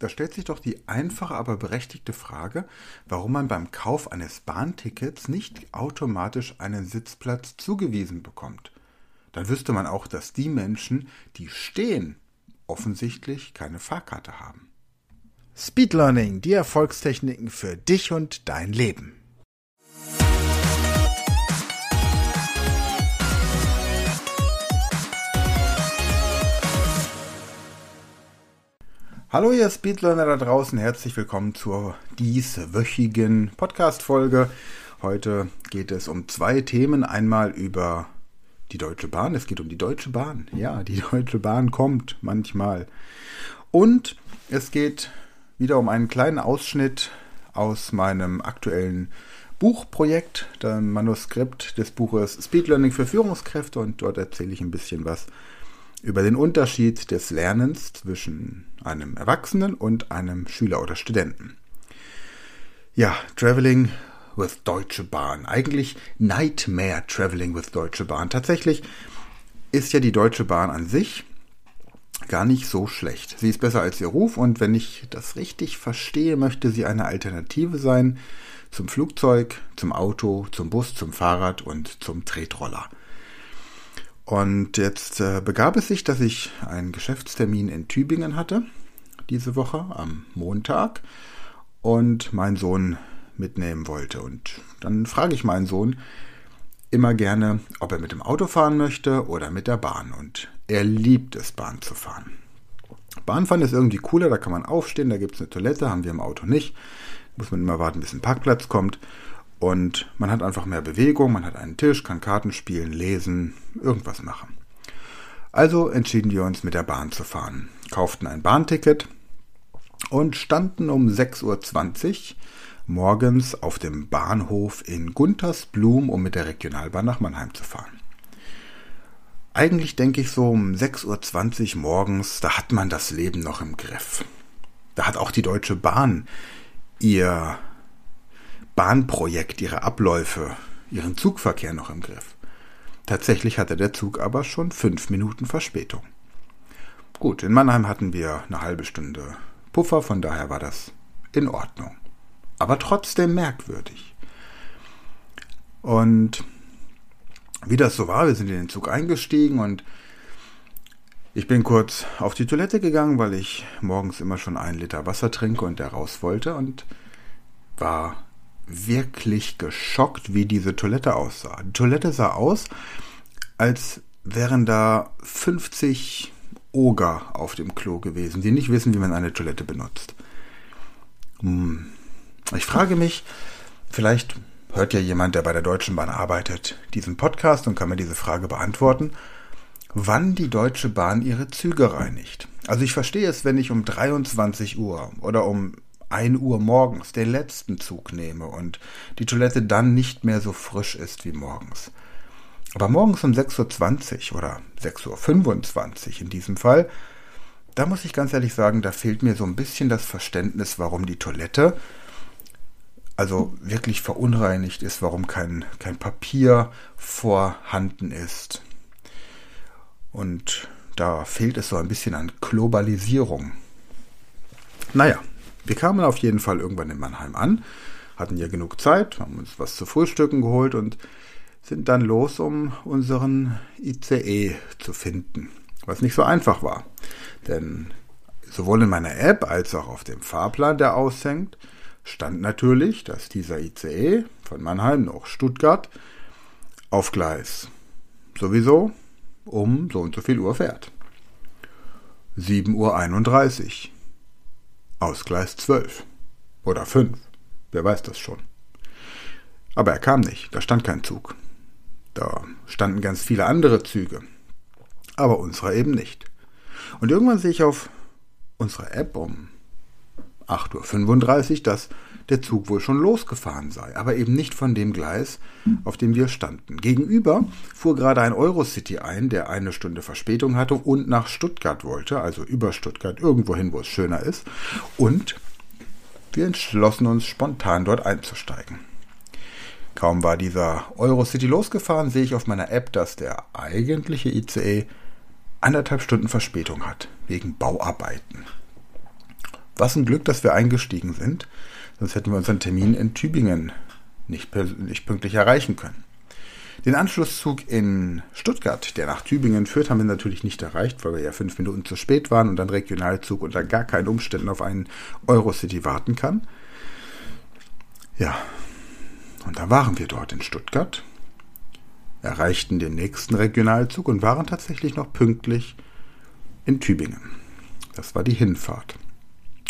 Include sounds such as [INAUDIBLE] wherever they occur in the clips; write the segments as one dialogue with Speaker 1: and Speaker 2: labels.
Speaker 1: Da stellt sich doch die einfache, aber berechtigte Frage, warum man beim Kauf eines Bahntickets nicht automatisch einen Sitzplatz zugewiesen bekommt. Dann wüsste man auch, dass die Menschen, die stehen, offensichtlich keine Fahrkarte haben.
Speaker 2: Speed Learning, die Erfolgstechniken für dich und dein Leben.
Speaker 1: Hallo ihr Speedlearner da draußen, herzlich willkommen zur dieswöchigen Podcast-Folge. Heute geht es um zwei Themen. Einmal über die Deutsche Bahn. Es geht um die Deutsche Bahn. Ja, die [LAUGHS] Deutsche Bahn kommt manchmal. Und es geht wieder um einen kleinen Ausschnitt aus meinem aktuellen Buchprojekt, dem Manuskript des Buches Speedlearning für Führungskräfte. Und dort erzähle ich ein bisschen was über den Unterschied des Lernens zwischen einem Erwachsenen und einem Schüler oder Studenten. Ja, Traveling with Deutsche Bahn. Eigentlich Nightmare Traveling with Deutsche Bahn. Tatsächlich ist ja die Deutsche Bahn an sich gar nicht so schlecht. Sie ist besser als ihr Ruf und wenn ich das richtig verstehe, möchte sie eine Alternative sein zum Flugzeug, zum Auto, zum Bus, zum Fahrrad und zum Tretroller. Und jetzt äh, begab es sich, dass ich einen Geschäftstermin in Tübingen hatte, diese Woche am Montag, und meinen Sohn mitnehmen wollte. Und dann frage ich meinen Sohn immer gerne, ob er mit dem Auto fahren möchte oder mit der Bahn. Und er liebt es, Bahn zu fahren. Bahnfahren ist irgendwie cooler, da kann man aufstehen, da gibt es eine Toilette, haben wir im Auto nicht. Muss man immer warten, bis ein Parkplatz kommt. Und man hat einfach mehr Bewegung, man hat einen Tisch, kann Karten spielen, lesen, irgendwas machen. Also entschieden wir uns mit der Bahn zu fahren, kauften ein Bahnticket und standen um 6.20 Uhr morgens auf dem Bahnhof in Guntersblum, um mit der Regionalbahn nach Mannheim zu fahren. Eigentlich denke ich so um 6.20 Uhr morgens, da hat man das Leben noch im Griff. Da hat auch die Deutsche Bahn ihr Bahnprojekt, ihre Abläufe, ihren Zugverkehr noch im Griff. Tatsächlich hatte der Zug aber schon fünf Minuten Verspätung. Gut, in Mannheim hatten wir eine halbe Stunde Puffer, von daher war das in Ordnung. Aber trotzdem merkwürdig. Und wie das so war, wir sind in den Zug eingestiegen und ich bin kurz auf die Toilette gegangen, weil ich morgens immer schon einen Liter Wasser trinke und der raus wollte und war wirklich geschockt, wie diese Toilette aussah. Die Toilette sah aus, als wären da 50 Oger auf dem Klo gewesen, die nicht wissen, wie man eine Toilette benutzt. Hm. Ich frage mich, vielleicht hört ja jemand, der bei der Deutschen Bahn arbeitet, diesen Podcast und kann mir diese Frage beantworten, wann die Deutsche Bahn ihre Züge reinigt. Also ich verstehe es, wenn ich um 23 Uhr oder um 1 Uhr morgens den letzten Zug nehme und die Toilette dann nicht mehr so frisch ist wie morgens. Aber morgens um 6.20 Uhr oder 6.25 Uhr in diesem Fall, da muss ich ganz ehrlich sagen, da fehlt mir so ein bisschen das Verständnis, warum die Toilette also wirklich verunreinigt ist, warum kein, kein Papier vorhanden ist. Und da fehlt es so ein bisschen an Globalisierung. Naja, wir kamen auf jeden Fall irgendwann in Mannheim an, hatten ja genug Zeit, haben uns was zu frühstücken geholt und sind dann los, um unseren ICE zu finden. Was nicht so einfach war. Denn sowohl in meiner App als auch auf dem Fahrplan, der aushängt, stand natürlich, dass dieser ICE von Mannheim nach Stuttgart auf Gleis sowieso um so und so viel Uhr fährt. 7.31 Uhr. Aus Gleis 12. Oder 5. Wer weiß das schon. Aber er kam nicht, da stand kein Zug. Da standen ganz viele andere Züge. Aber unserer eben nicht. Und irgendwann sehe ich auf unserer App um 8.35 Uhr, dass der Zug wohl schon losgefahren sei, aber eben nicht von dem Gleis, auf dem wir standen. Gegenüber fuhr gerade ein Eurocity ein, der eine Stunde Verspätung hatte und nach Stuttgart wollte, also über Stuttgart, irgendwohin, wo es schöner ist. Und wir entschlossen uns spontan dort einzusteigen. Kaum war dieser Eurocity losgefahren, sehe ich auf meiner App, dass der eigentliche ICE anderthalb Stunden Verspätung hat, wegen Bauarbeiten. Was ein Glück, dass wir eingestiegen sind, sonst hätten wir unseren Termin in Tübingen nicht, nicht pünktlich erreichen können. Den Anschlusszug in Stuttgart, der nach Tübingen führt, haben wir natürlich nicht erreicht, weil wir ja fünf Minuten zu spät waren und ein Regionalzug unter gar keinen Umständen auf einen Eurocity warten kann. Ja, und da waren wir dort in Stuttgart, erreichten den nächsten Regionalzug und waren tatsächlich noch pünktlich in Tübingen. Das war die Hinfahrt.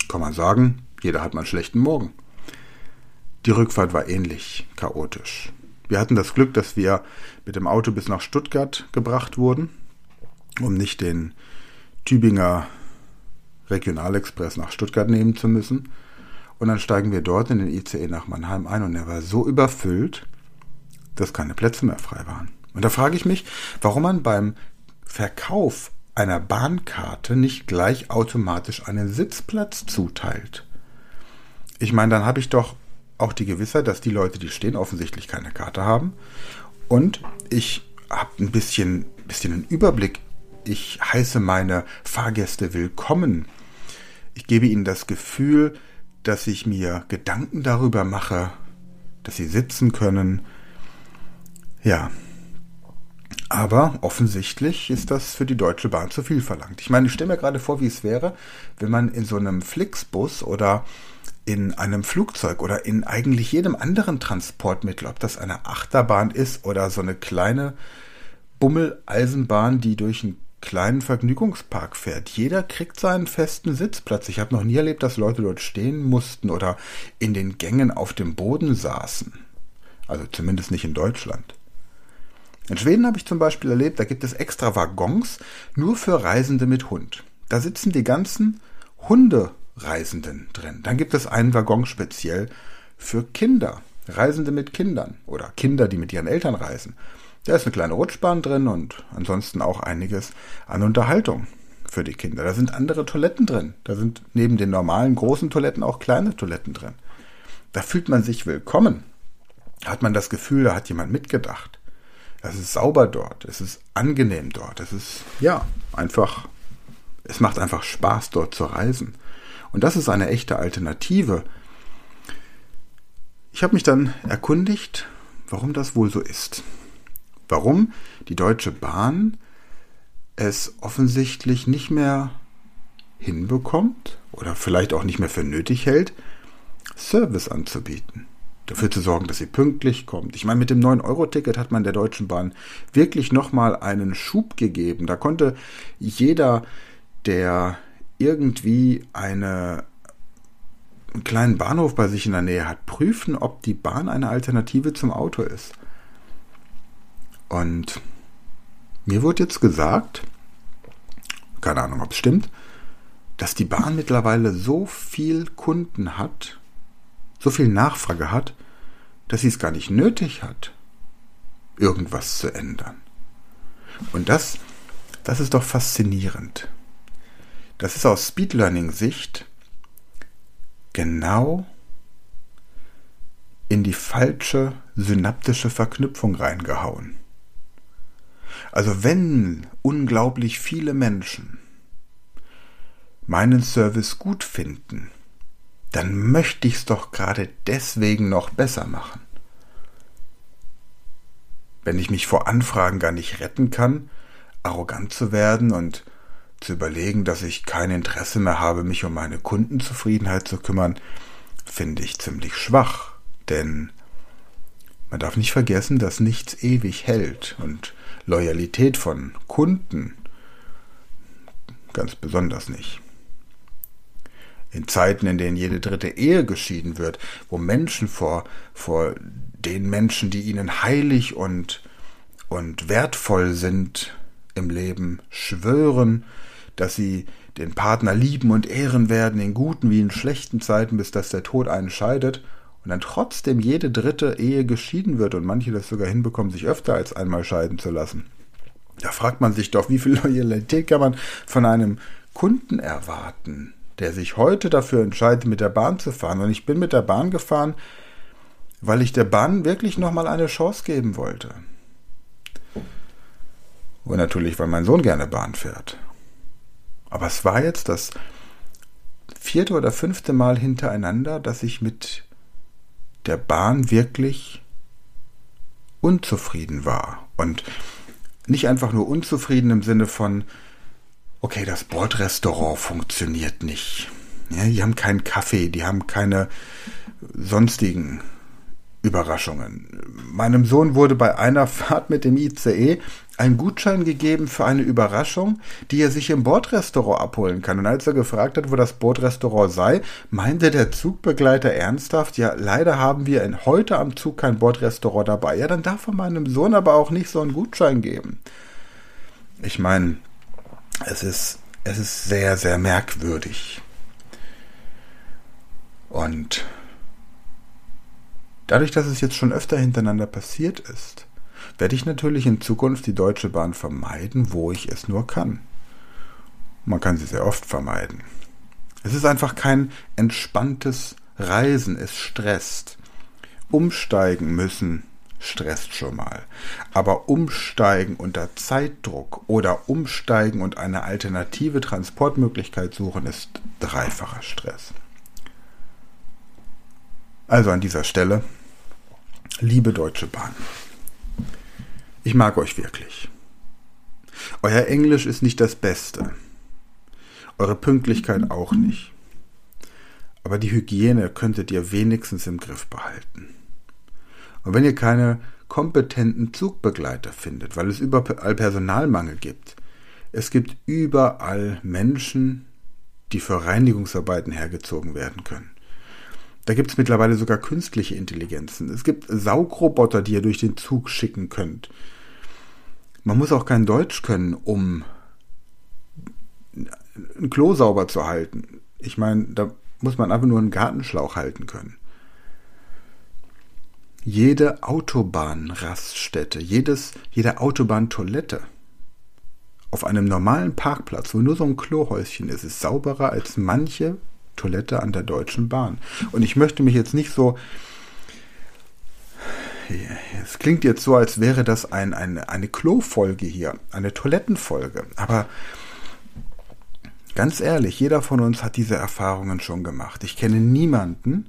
Speaker 1: Kann man sagen, jeder hat mal einen schlechten Morgen. Die Rückfahrt war ähnlich chaotisch. Wir hatten das Glück, dass wir mit dem Auto bis nach Stuttgart gebracht wurden, um nicht den Tübinger Regionalexpress nach Stuttgart nehmen zu müssen. Und dann steigen wir dort in den ICE nach Mannheim ein und er war so überfüllt, dass keine Plätze mehr frei waren. Und da frage ich mich, warum man beim Verkauf einer Bahnkarte nicht gleich automatisch einen Sitzplatz zuteilt. Ich meine, dann habe ich doch auch die Gewissheit, dass die Leute, die stehen, offensichtlich keine Karte haben. Und ich habe ein bisschen, bisschen einen Überblick. Ich heiße meine Fahrgäste willkommen. Ich gebe ihnen das Gefühl, dass ich mir Gedanken darüber mache, dass sie sitzen können. Ja. Aber offensichtlich ist das für die Deutsche Bahn zu viel verlangt. Ich meine, ich stelle mir gerade vor, wie es wäre, wenn man in so einem Flixbus oder in einem Flugzeug oder in eigentlich jedem anderen Transportmittel, ob das eine Achterbahn ist oder so eine kleine Bummeleisenbahn, die durch einen kleinen Vergnügungspark fährt. Jeder kriegt seinen festen Sitzplatz. Ich habe noch nie erlebt, dass Leute dort stehen mussten oder in den Gängen auf dem Boden saßen. Also zumindest nicht in Deutschland. In Schweden habe ich zum Beispiel erlebt, da gibt es extra Waggons nur für Reisende mit Hund. Da sitzen die ganzen Hundereisenden drin. Dann gibt es einen Waggon speziell für Kinder, Reisende mit Kindern oder Kinder, die mit ihren Eltern reisen. Da ist eine kleine Rutschbahn drin und ansonsten auch einiges an Unterhaltung für die Kinder. Da sind andere Toiletten drin. Da sind neben den normalen großen Toiletten auch kleine Toiletten drin. Da fühlt man sich willkommen. Hat man das Gefühl, da hat jemand mitgedacht. Es ist sauber dort, es ist angenehm dort, es ist, ja, einfach, es macht einfach Spaß dort zu reisen. Und das ist eine echte Alternative. Ich habe mich dann erkundigt, warum das wohl so ist warum die Deutsche Bahn es offensichtlich nicht mehr hinbekommt oder vielleicht auch nicht mehr für nötig hält, Service anzubieten. Dafür zu sorgen, dass sie pünktlich kommt. Ich meine, mit dem 9-Euro-Ticket hat man der Deutschen Bahn wirklich nochmal einen Schub gegeben. Da konnte jeder, der irgendwie eine, einen kleinen Bahnhof bei sich in der Nähe hat, prüfen, ob die Bahn eine Alternative zum Auto ist. Und mir wurde jetzt gesagt, keine Ahnung, ob es stimmt, dass die Bahn mittlerweile so viel Kunden hat, so viel Nachfrage hat, dass sie es gar nicht nötig hat, irgendwas zu ändern. Und das, das ist doch faszinierend. Das ist aus Speed Learning Sicht genau in die falsche synaptische Verknüpfung reingehauen. Also wenn unglaublich viele Menschen meinen Service gut finden, dann möchte ich es doch gerade deswegen noch besser machen. Wenn ich mich vor Anfragen gar nicht retten kann, arrogant zu werden und zu überlegen, dass ich kein Interesse mehr habe, mich um meine Kundenzufriedenheit zu kümmern, finde ich ziemlich schwach, denn man darf nicht vergessen, dass nichts ewig hält und Loyalität von Kunden ganz besonders nicht. In Zeiten, in denen jede dritte Ehe geschieden wird, wo Menschen vor, vor den Menschen, die ihnen heilig und, und wertvoll sind im Leben, schwören, dass sie den Partner lieben und ehren werden, in guten wie in schlechten Zeiten, bis dass der Tod einen scheidet, und dann trotzdem jede dritte Ehe geschieden wird und manche das sogar hinbekommen, sich öfter als einmal scheiden zu lassen. Da fragt man sich doch, wie viel Loyalität kann man von einem Kunden erwarten, der sich heute dafür entscheidet, mit der Bahn zu fahren. Und ich bin mit der Bahn gefahren, weil ich der Bahn wirklich nochmal eine Chance geben wollte. Und natürlich, weil mein Sohn gerne Bahn fährt. Aber es war jetzt das vierte oder fünfte Mal hintereinander, dass ich mit der Bahn wirklich unzufrieden war. Und nicht einfach nur unzufrieden im Sinne von, okay, das Bordrestaurant funktioniert nicht. Ja, die haben keinen Kaffee, die haben keine sonstigen Überraschungen. Meinem Sohn wurde bei einer Fahrt mit dem ICE ein Gutschein gegeben für eine Überraschung, die er sich im Bordrestaurant abholen kann. Und als er gefragt hat, wo das Bordrestaurant sei, meinte der Zugbegleiter ernsthaft, ja, leider haben wir heute am Zug kein Bordrestaurant dabei. Ja, dann darf er meinem Sohn aber auch nicht so einen Gutschein geben. Ich meine, es ist, es ist sehr, sehr merkwürdig. Und dadurch, dass es jetzt schon öfter hintereinander passiert ist, werde ich natürlich in Zukunft die Deutsche Bahn vermeiden, wo ich es nur kann. Man kann sie sehr oft vermeiden. Es ist einfach kein entspanntes Reisen, es stresst. Umsteigen müssen stresst schon mal. Aber umsteigen unter Zeitdruck oder umsteigen und eine alternative Transportmöglichkeit suchen ist dreifacher Stress. Also an dieser Stelle, liebe Deutsche Bahn. Ich mag euch wirklich. Euer Englisch ist nicht das Beste. Eure Pünktlichkeit auch nicht. Aber die Hygiene könntet ihr wenigstens im Griff behalten. Und wenn ihr keine kompetenten Zugbegleiter findet, weil es überall Personalmangel gibt, es gibt überall Menschen, die für Reinigungsarbeiten hergezogen werden können. Da gibt es mittlerweile sogar künstliche Intelligenzen. Es gibt Saugroboter, die ihr durch den Zug schicken könnt. Man muss auch kein Deutsch können, um ein Klo sauber zu halten. Ich meine, da muss man einfach nur einen Gartenschlauch halten können. Jede Autobahnraststätte, jedes, jede Autobahntoilette auf einem normalen Parkplatz, wo nur so ein Klohäuschen ist, ist sauberer als manche Toilette an der Deutschen Bahn. Und ich möchte mich jetzt nicht so. Es klingt jetzt so, als wäre das ein, ein, eine Klofolge hier, eine Toilettenfolge. Aber ganz ehrlich, jeder von uns hat diese Erfahrungen schon gemacht. Ich kenne niemanden,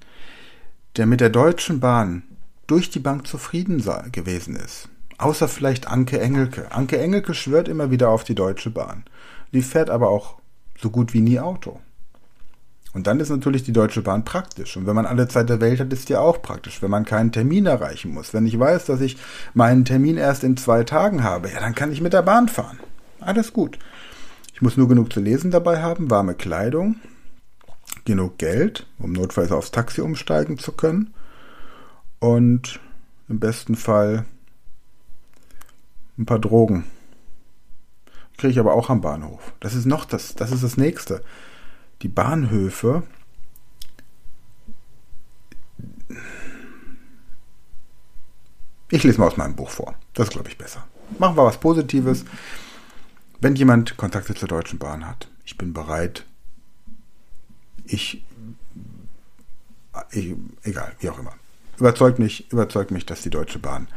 Speaker 1: der mit der Deutschen Bahn durch die Bank zufrieden gewesen ist. Außer vielleicht Anke Engelke. Anke Engelke schwört immer wieder auf die Deutsche Bahn. Die fährt aber auch so gut wie nie Auto. Und dann ist natürlich die Deutsche Bahn praktisch. Und wenn man alle Zeit der Welt hat, ist die auch praktisch. Wenn man keinen Termin erreichen muss. Wenn ich weiß, dass ich meinen Termin erst in zwei Tagen habe, ja, dann kann ich mit der Bahn fahren. Alles gut. Ich muss nur genug zu lesen dabei haben, warme Kleidung, genug Geld, um notfalls aufs Taxi umsteigen zu können. Und im besten Fall ein paar Drogen. Kriege ich aber auch am Bahnhof. Das ist noch das, das ist das nächste die Bahnhöfe Ich lese mal aus meinem Buch vor. Das glaube ich, besser. Machen wir was Positives. Wenn jemand Kontakte zur Deutschen Bahn hat, ich bin bereit. Ich, ich egal, wie auch immer. Überzeugt mich, überzeugt mich, dass die Deutsche Bahn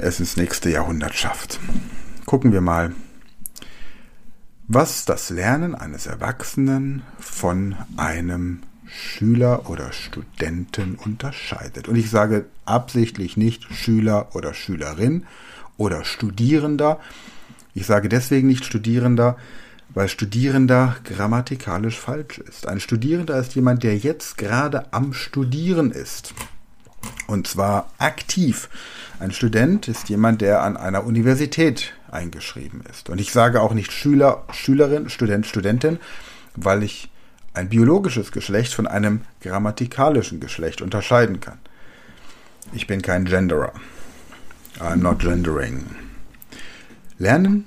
Speaker 1: es ins nächste Jahrhundert schafft. Gucken wir mal, was das Lernen eines Erwachsenen von einem Schüler oder Studenten unterscheidet. Und ich sage absichtlich nicht Schüler oder Schülerin oder Studierender. Ich sage deswegen nicht Studierender, weil Studierender grammatikalisch falsch ist. Ein Studierender ist jemand, der jetzt gerade am Studieren ist. Und zwar aktiv. Ein Student ist jemand, der an einer Universität eingeschrieben ist. Und ich sage auch nicht Schüler, Schülerin, Student, Studentin, weil ich ein biologisches Geschlecht von einem grammatikalischen Geschlecht unterscheiden kann. Ich bin kein Genderer. I'm not gendering. Lernen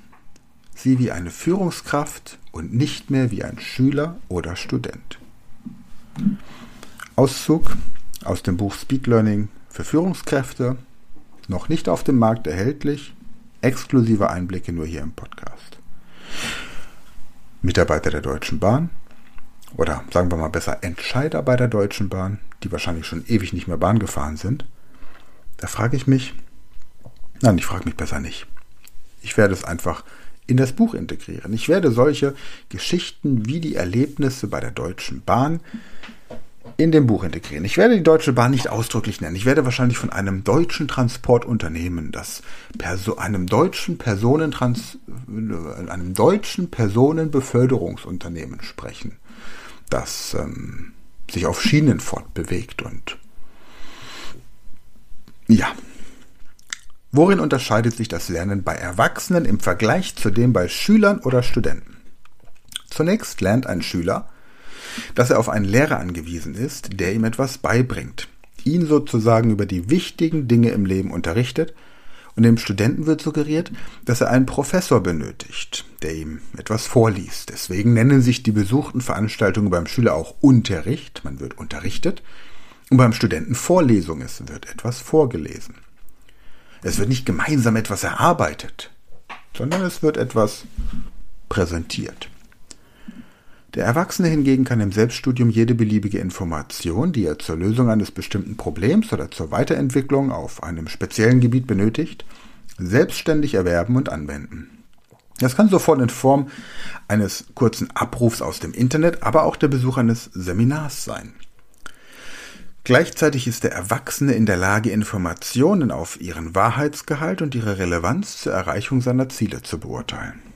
Speaker 1: Sie wie eine Führungskraft und nicht mehr wie ein Schüler oder Student. Auszug aus dem Buch Speed Learning für Führungskräfte, noch nicht auf dem Markt erhältlich, exklusive Einblicke nur hier im Podcast. Mitarbeiter der Deutschen Bahn oder sagen wir mal besser Entscheider bei der Deutschen Bahn, die wahrscheinlich schon ewig nicht mehr Bahn gefahren sind, da frage ich mich, nein, ich frage mich besser nicht. Ich werde es einfach in das Buch integrieren. Ich werde solche Geschichten wie die Erlebnisse bei der Deutschen Bahn in dem Buch integrieren. Ich werde die Deutsche Bahn nicht ausdrücklich nennen. Ich werde wahrscheinlich von einem deutschen Transportunternehmen, das Perso einem deutschen Personentrans einem deutschen Personenbeförderungsunternehmen sprechen, das ähm, sich auf Schienen fortbewegt und ja. Worin unterscheidet sich das Lernen bei Erwachsenen im Vergleich zu dem bei Schülern oder Studenten? Zunächst lernt ein Schüler, dass er auf einen Lehrer angewiesen ist, der ihm etwas beibringt, ihn sozusagen über die wichtigen Dinge im Leben unterrichtet, und dem Studenten wird suggeriert, dass er einen Professor benötigt, der ihm etwas vorliest. Deswegen nennen sich die besuchten Veranstaltungen beim Schüler auch Unterricht, man wird unterrichtet, und beim Studenten Vorlesung, es wird etwas vorgelesen. Es wird nicht gemeinsam etwas erarbeitet, sondern es wird etwas präsentiert. Der Erwachsene hingegen kann im Selbststudium jede beliebige Information, die er zur Lösung eines bestimmten Problems oder zur Weiterentwicklung auf einem speziellen Gebiet benötigt, selbstständig erwerben und anwenden. Das kann sofort in Form eines kurzen Abrufs aus dem Internet, aber auch der Besuch eines Seminars sein. Gleichzeitig ist der Erwachsene in der Lage, Informationen auf ihren Wahrheitsgehalt und ihre Relevanz zur Erreichung seiner Ziele zu beurteilen.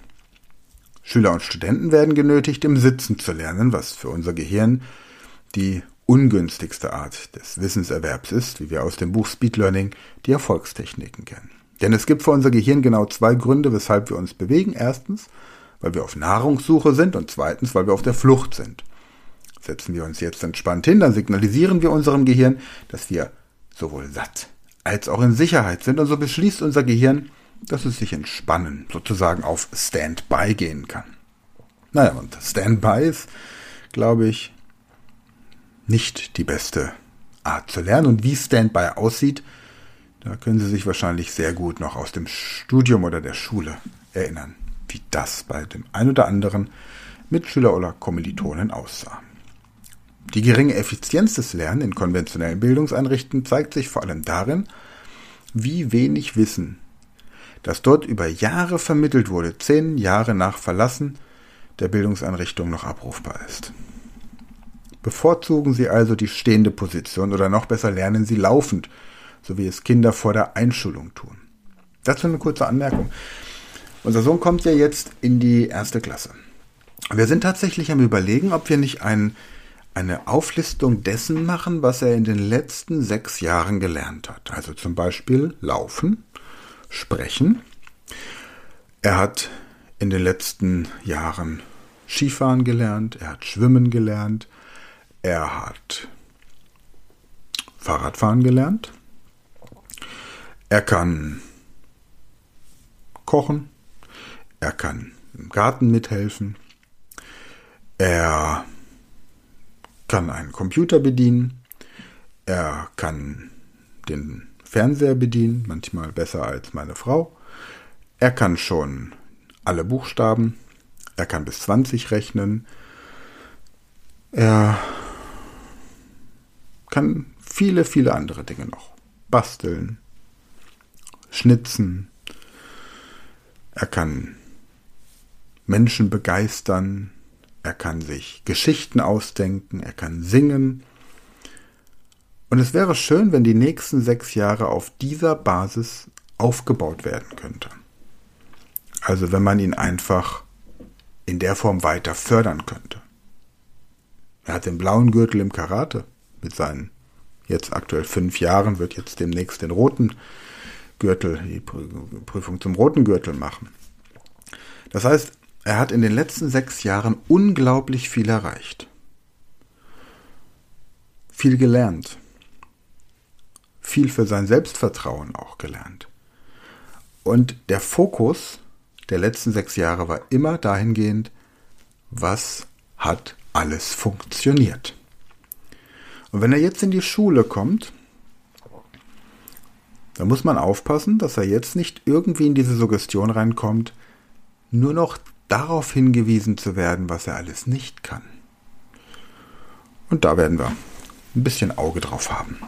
Speaker 1: Schüler und Studenten werden genötigt, im Sitzen zu lernen, was für unser Gehirn die ungünstigste Art des Wissenserwerbs ist, wie wir aus dem Buch Speed Learning die Erfolgstechniken kennen. Denn es gibt für unser Gehirn genau zwei Gründe, weshalb wir uns bewegen. Erstens, weil wir auf Nahrungssuche sind und zweitens, weil wir auf der Flucht sind. Setzen wir uns jetzt entspannt hin, dann signalisieren wir unserem Gehirn, dass wir sowohl satt als auch in Sicherheit sind und so beschließt unser Gehirn, dass es sich entspannen, sozusagen auf Standby gehen kann. Naja, und Standby ist, glaube ich, nicht die beste Art zu lernen. Und wie Standby aussieht, da können Sie sich wahrscheinlich sehr gut noch aus dem Studium oder der Schule erinnern, wie das bei dem ein oder anderen Mitschüler oder Kommilitonen aussah. Die geringe Effizienz des Lernens in konventionellen Bildungseinrichtungen zeigt sich vor allem darin, wie wenig Wissen, das dort über Jahre vermittelt wurde, zehn Jahre nach Verlassen der Bildungseinrichtung noch abrufbar ist. Bevorzugen Sie also die stehende Position oder noch besser lernen Sie laufend, so wie es Kinder vor der Einschulung tun. Dazu eine kurze Anmerkung. Unser Sohn kommt ja jetzt in die erste Klasse. Wir sind tatsächlich am Überlegen, ob wir nicht einen eine Auflistung dessen machen, was er in den letzten sechs Jahren gelernt hat. Also zum Beispiel Laufen, Sprechen. Er hat in den letzten Jahren Skifahren gelernt, er hat Schwimmen gelernt, er hat Fahrradfahren gelernt, er kann kochen, er kann im Garten mithelfen, er kann einen Computer bedienen, er kann den Fernseher bedienen, manchmal besser als meine Frau. Er kann schon alle Buchstaben, er kann bis 20 rechnen, er kann viele, viele andere Dinge noch. Basteln, schnitzen, er kann Menschen begeistern, er kann sich Geschichten ausdenken, er kann singen. Und es wäre schön, wenn die nächsten sechs Jahre auf dieser Basis aufgebaut werden könnte. Also wenn man ihn einfach in der Form weiter fördern könnte. Er hat den blauen Gürtel im Karate mit seinen jetzt aktuell fünf Jahren, wird jetzt demnächst den roten Gürtel, die Prüfung zum roten Gürtel machen. Das heißt, er hat in den letzten sechs Jahren unglaublich viel erreicht. Viel gelernt. Viel für sein Selbstvertrauen auch gelernt. Und der Fokus der letzten sechs Jahre war immer dahingehend, was hat alles funktioniert. Und wenn er jetzt in die Schule kommt, dann muss man aufpassen, dass er jetzt nicht irgendwie in diese Suggestion reinkommt, nur noch darauf hingewiesen zu werden, was er alles nicht kann. Und da werden wir ein bisschen Auge drauf haben.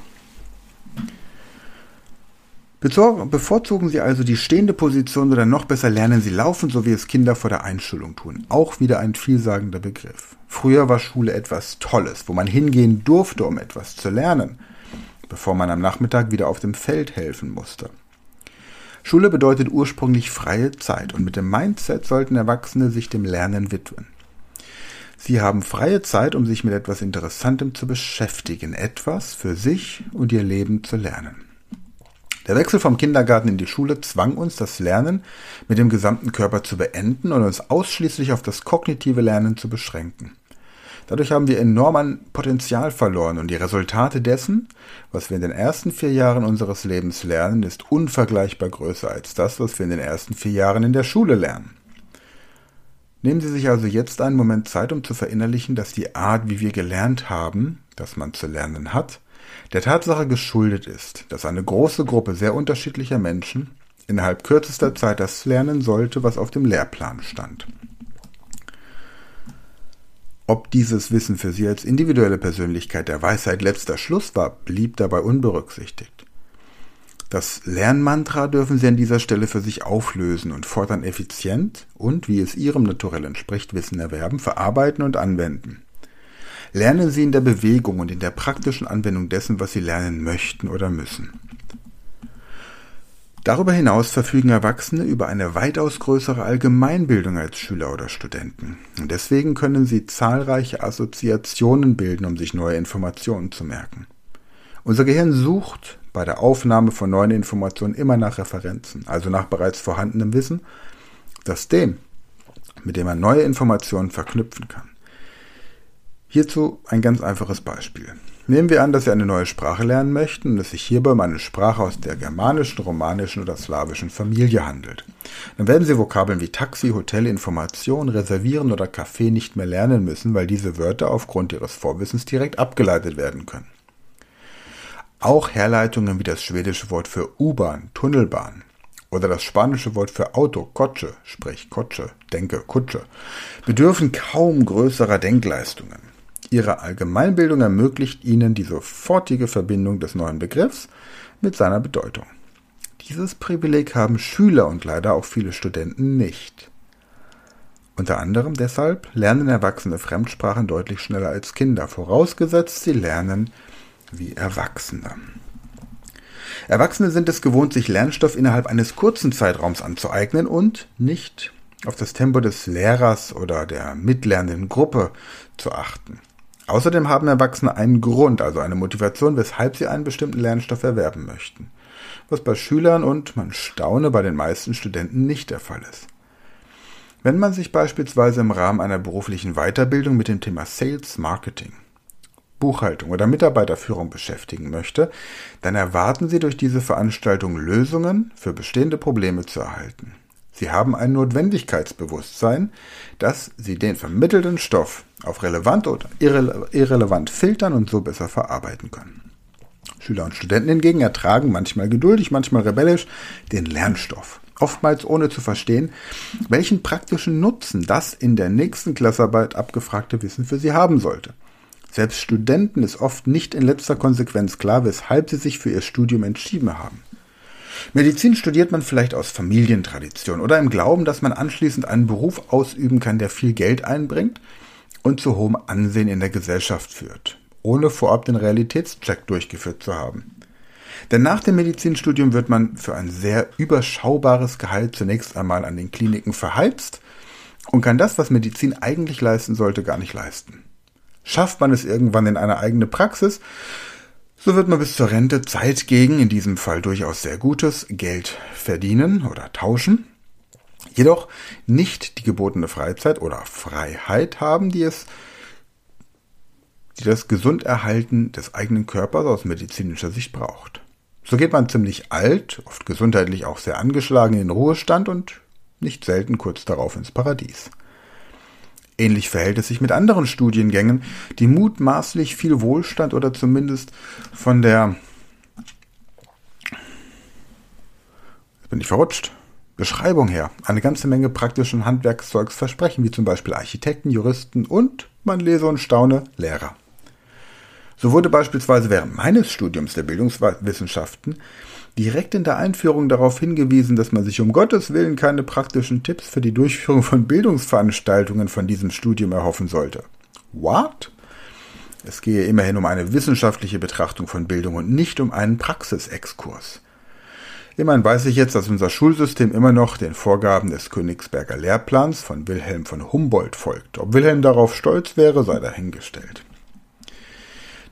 Speaker 1: Bevorzugen Sie also die stehende Position oder noch besser lernen Sie laufen, so wie es Kinder vor der Einschulung tun. Auch wieder ein vielsagender Begriff. Früher war Schule etwas Tolles, wo man hingehen durfte, um etwas zu lernen, bevor man am Nachmittag wieder auf dem Feld helfen musste. Schule bedeutet ursprünglich freie Zeit und mit dem Mindset sollten Erwachsene sich dem Lernen widmen. Sie haben freie Zeit, um sich mit etwas Interessantem zu beschäftigen, etwas für sich und ihr Leben zu lernen. Der Wechsel vom Kindergarten in die Schule zwang uns, das Lernen mit dem gesamten Körper zu beenden und uns ausschließlich auf das kognitive Lernen zu beschränken. Dadurch haben wir enorm an Potenzial verloren und die Resultate dessen, was wir in den ersten vier Jahren unseres Lebens lernen, ist unvergleichbar größer als das, was wir in den ersten vier Jahren in der Schule lernen. Nehmen Sie sich also jetzt einen Moment Zeit, um zu verinnerlichen, dass die Art, wie wir gelernt haben, dass man zu lernen hat, der Tatsache geschuldet ist, dass eine große Gruppe sehr unterschiedlicher Menschen innerhalb kürzester Zeit das lernen sollte, was auf dem Lehrplan stand. Ob dieses Wissen für sie als individuelle Persönlichkeit der Weisheit letzter Schluss war, blieb dabei unberücksichtigt. Das Lernmantra dürfen Sie an dieser Stelle für sich auflösen und fortan effizient und, wie es Ihrem Naturell entspricht, Wissen erwerben, verarbeiten und anwenden. Lernen Sie in der Bewegung und in der praktischen Anwendung dessen, was Sie lernen möchten oder müssen. Darüber hinaus verfügen Erwachsene über eine weitaus größere Allgemeinbildung als Schüler oder Studenten. Und deswegen können sie zahlreiche Assoziationen bilden, um sich neue Informationen zu merken. Unser Gehirn sucht bei der Aufnahme von neuen Informationen immer nach Referenzen, also nach bereits vorhandenem Wissen, das dem, mit dem man neue Informationen verknüpfen kann. Hierzu ein ganz einfaches Beispiel. Nehmen wir an, dass Sie eine neue Sprache lernen möchten und es sich hierbei um eine Sprache aus der germanischen, romanischen oder slawischen Familie handelt. Dann werden Sie Vokabeln wie Taxi, Hotel, Information, Reservieren oder Café nicht mehr lernen müssen, weil diese Wörter aufgrund Ihres Vorwissens direkt abgeleitet werden können. Auch Herleitungen wie das schwedische Wort für U-Bahn, Tunnelbahn oder das spanische Wort für Auto, Coche, sprich Coche, denke, Kutsche, bedürfen kaum größerer Denkleistungen. Ihre Allgemeinbildung ermöglicht Ihnen die sofortige Verbindung des neuen Begriffs mit seiner Bedeutung. Dieses Privileg haben Schüler und leider auch viele Studenten nicht. Unter anderem deshalb lernen Erwachsene Fremdsprachen deutlich schneller als Kinder, vorausgesetzt sie lernen wie Erwachsene. Erwachsene sind es gewohnt, sich Lernstoff innerhalb eines kurzen Zeitraums anzueignen und nicht auf das Tempo des Lehrers oder der mitlernenden Gruppe zu achten. Außerdem haben Erwachsene einen Grund, also eine Motivation, weshalb sie einen bestimmten Lernstoff erwerben möchten. Was bei Schülern und, man staune, bei den meisten Studenten nicht der Fall ist. Wenn man sich beispielsweise im Rahmen einer beruflichen Weiterbildung mit dem Thema Sales Marketing, Buchhaltung oder Mitarbeiterführung beschäftigen möchte, dann erwarten Sie durch diese Veranstaltung Lösungen für bestehende Probleme zu erhalten. Sie haben ein Notwendigkeitsbewusstsein, dass Sie den vermittelten Stoff auf relevant oder irre irrelevant filtern und so besser verarbeiten können. Schüler und Studenten hingegen ertragen manchmal geduldig, manchmal rebellisch den Lernstoff, oftmals ohne zu verstehen, welchen praktischen Nutzen das in der nächsten Klassarbeit abgefragte Wissen für sie haben sollte. Selbst Studenten ist oft nicht in letzter Konsequenz klar, weshalb sie sich für ihr Studium entschieden haben. Medizin studiert man vielleicht aus Familientradition oder im Glauben, dass man anschließend einen Beruf ausüben kann, der viel Geld einbringt und zu hohem Ansehen in der Gesellschaft führt, ohne vorab den Realitätscheck durchgeführt zu haben. Denn nach dem Medizinstudium wird man für ein sehr überschaubares Gehalt zunächst einmal an den Kliniken verheizt und kann das, was Medizin eigentlich leisten sollte, gar nicht leisten. Schafft man es irgendwann in eine eigene Praxis, so wird man bis zur Rente Zeit gegen, in diesem Fall durchaus sehr gutes, Geld verdienen oder tauschen, jedoch nicht die gebotene Freizeit oder Freiheit haben, die es die das Gesunderhalten des eigenen Körpers aus medizinischer Sicht braucht. So geht man ziemlich alt, oft gesundheitlich auch sehr angeschlagen in den Ruhestand und nicht selten kurz darauf ins Paradies. Ähnlich verhält es sich mit anderen Studiengängen, die mutmaßlich viel Wohlstand oder zumindest von der bin ich verrutscht. Beschreibung her eine ganze Menge praktischen Handwerkszeugs versprechen, wie zum Beispiel Architekten, Juristen und, man lese und staune, Lehrer. So wurde beispielsweise während meines Studiums der Bildungswissenschaften direkt in der Einführung darauf hingewiesen, dass man sich um Gottes Willen keine praktischen Tipps für die Durchführung von Bildungsveranstaltungen von diesem Studium erhoffen sollte. What? Es gehe immerhin um eine wissenschaftliche Betrachtung von Bildung und nicht um einen Praxisexkurs. Immerhin weiß ich jetzt, dass unser Schulsystem immer noch den Vorgaben des Königsberger Lehrplans von Wilhelm von Humboldt folgt. Ob Wilhelm darauf stolz wäre, sei dahingestellt.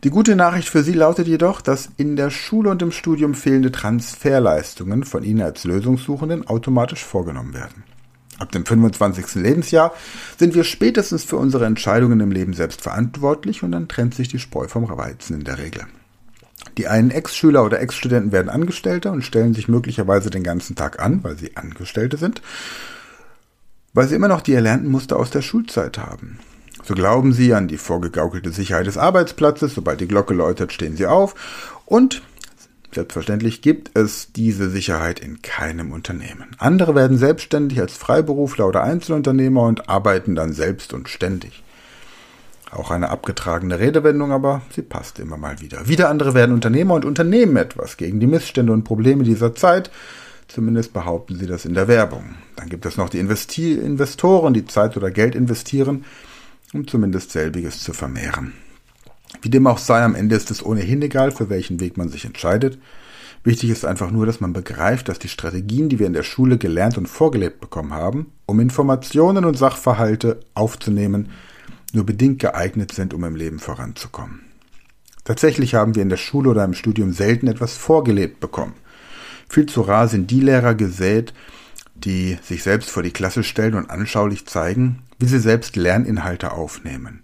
Speaker 1: Die gute Nachricht für Sie lautet jedoch, dass in der Schule und im Studium fehlende Transferleistungen von Ihnen als Lösungssuchenden automatisch vorgenommen werden. Ab dem 25. Lebensjahr sind wir spätestens für unsere Entscheidungen im Leben selbst verantwortlich und dann trennt sich die Spreu vom Weizen in der Regel. Die einen Ex-Schüler oder Ex-Studenten werden Angestellte und stellen sich möglicherweise den ganzen Tag an, weil sie Angestellte sind, weil sie immer noch die erlernten Muster aus der Schulzeit haben. So glauben sie an die vorgegaukelte Sicherheit des Arbeitsplatzes, sobald die Glocke läutet, stehen sie auf und selbstverständlich gibt es diese Sicherheit in keinem Unternehmen. Andere werden selbstständig als Freiberufler oder Einzelunternehmer und arbeiten dann selbst und ständig. Auch eine abgetragene Redewendung, aber sie passt immer mal wieder. Wieder andere werden Unternehmer und unternehmen etwas gegen die Missstände und Probleme dieser Zeit. Zumindest behaupten sie das in der Werbung. Dann gibt es noch die Investi Investoren, die Zeit oder Geld investieren, um zumindest selbiges zu vermehren. Wie dem auch sei, am Ende ist es ohnehin egal, für welchen Weg man sich entscheidet. Wichtig ist einfach nur, dass man begreift, dass die Strategien, die wir in der Schule gelernt und vorgelebt bekommen haben, um Informationen und Sachverhalte aufzunehmen, nur bedingt geeignet sind, um im Leben voranzukommen. Tatsächlich haben wir in der Schule oder im Studium selten etwas vorgelebt bekommen. Viel zu rar sind die Lehrer gesät, die sich selbst vor die Klasse stellen und anschaulich zeigen, wie sie selbst Lerninhalte aufnehmen.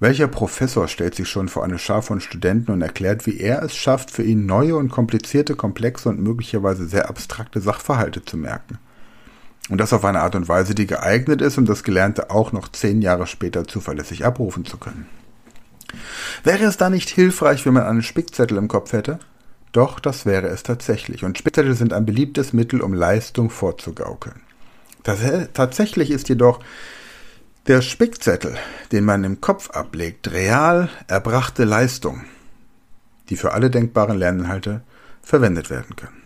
Speaker 1: Welcher Professor stellt sich schon vor eine Schar von Studenten und erklärt, wie er es schafft, für ihn neue und komplizierte, komplexe und möglicherweise sehr abstrakte Sachverhalte zu merken? Und das auf eine Art und Weise, die geeignet ist, um das Gelernte auch noch zehn Jahre später zuverlässig abrufen zu können. Wäre es da nicht hilfreich, wenn man einen Spickzettel im Kopf hätte? Doch, das wäre es tatsächlich. Und Spickzettel sind ein beliebtes Mittel, um Leistung vorzugaukeln. Tatsächlich ist jedoch der Spickzettel, den man im Kopf ablegt, real erbrachte Leistung, die für alle denkbaren Lerninhalte verwendet werden können.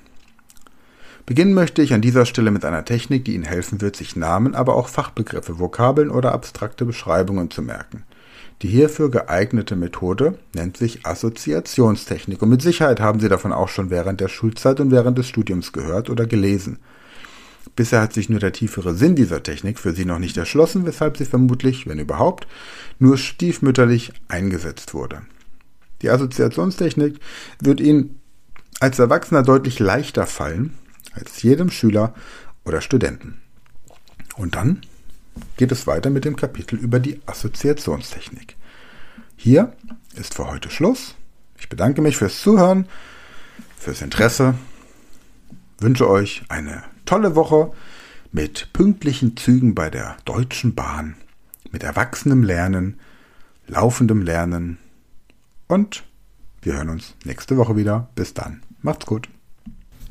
Speaker 1: Beginnen möchte ich an dieser Stelle mit einer Technik, die Ihnen helfen wird, sich Namen, aber auch Fachbegriffe, Vokabeln oder abstrakte Beschreibungen zu merken. Die hierfür geeignete Methode nennt sich Assoziationstechnik und mit Sicherheit haben Sie davon auch schon während der Schulzeit und während des Studiums gehört oder gelesen. Bisher hat sich nur der tiefere Sinn dieser Technik für sie noch nicht erschlossen, weshalb sie vermutlich, wenn überhaupt, nur stiefmütterlich eingesetzt wurde. Die Assoziationstechnik wird Ihnen als Erwachsener deutlich leichter fallen als jedem Schüler oder Studenten. Und dann geht es weiter mit dem Kapitel über die Assoziationstechnik. Hier ist für heute Schluss. Ich bedanke mich fürs Zuhören, fürs Interesse, wünsche euch eine tolle Woche mit pünktlichen Zügen bei der Deutschen Bahn, mit erwachsenem Lernen, laufendem Lernen und wir hören uns nächste Woche wieder. Bis dann. Macht's gut.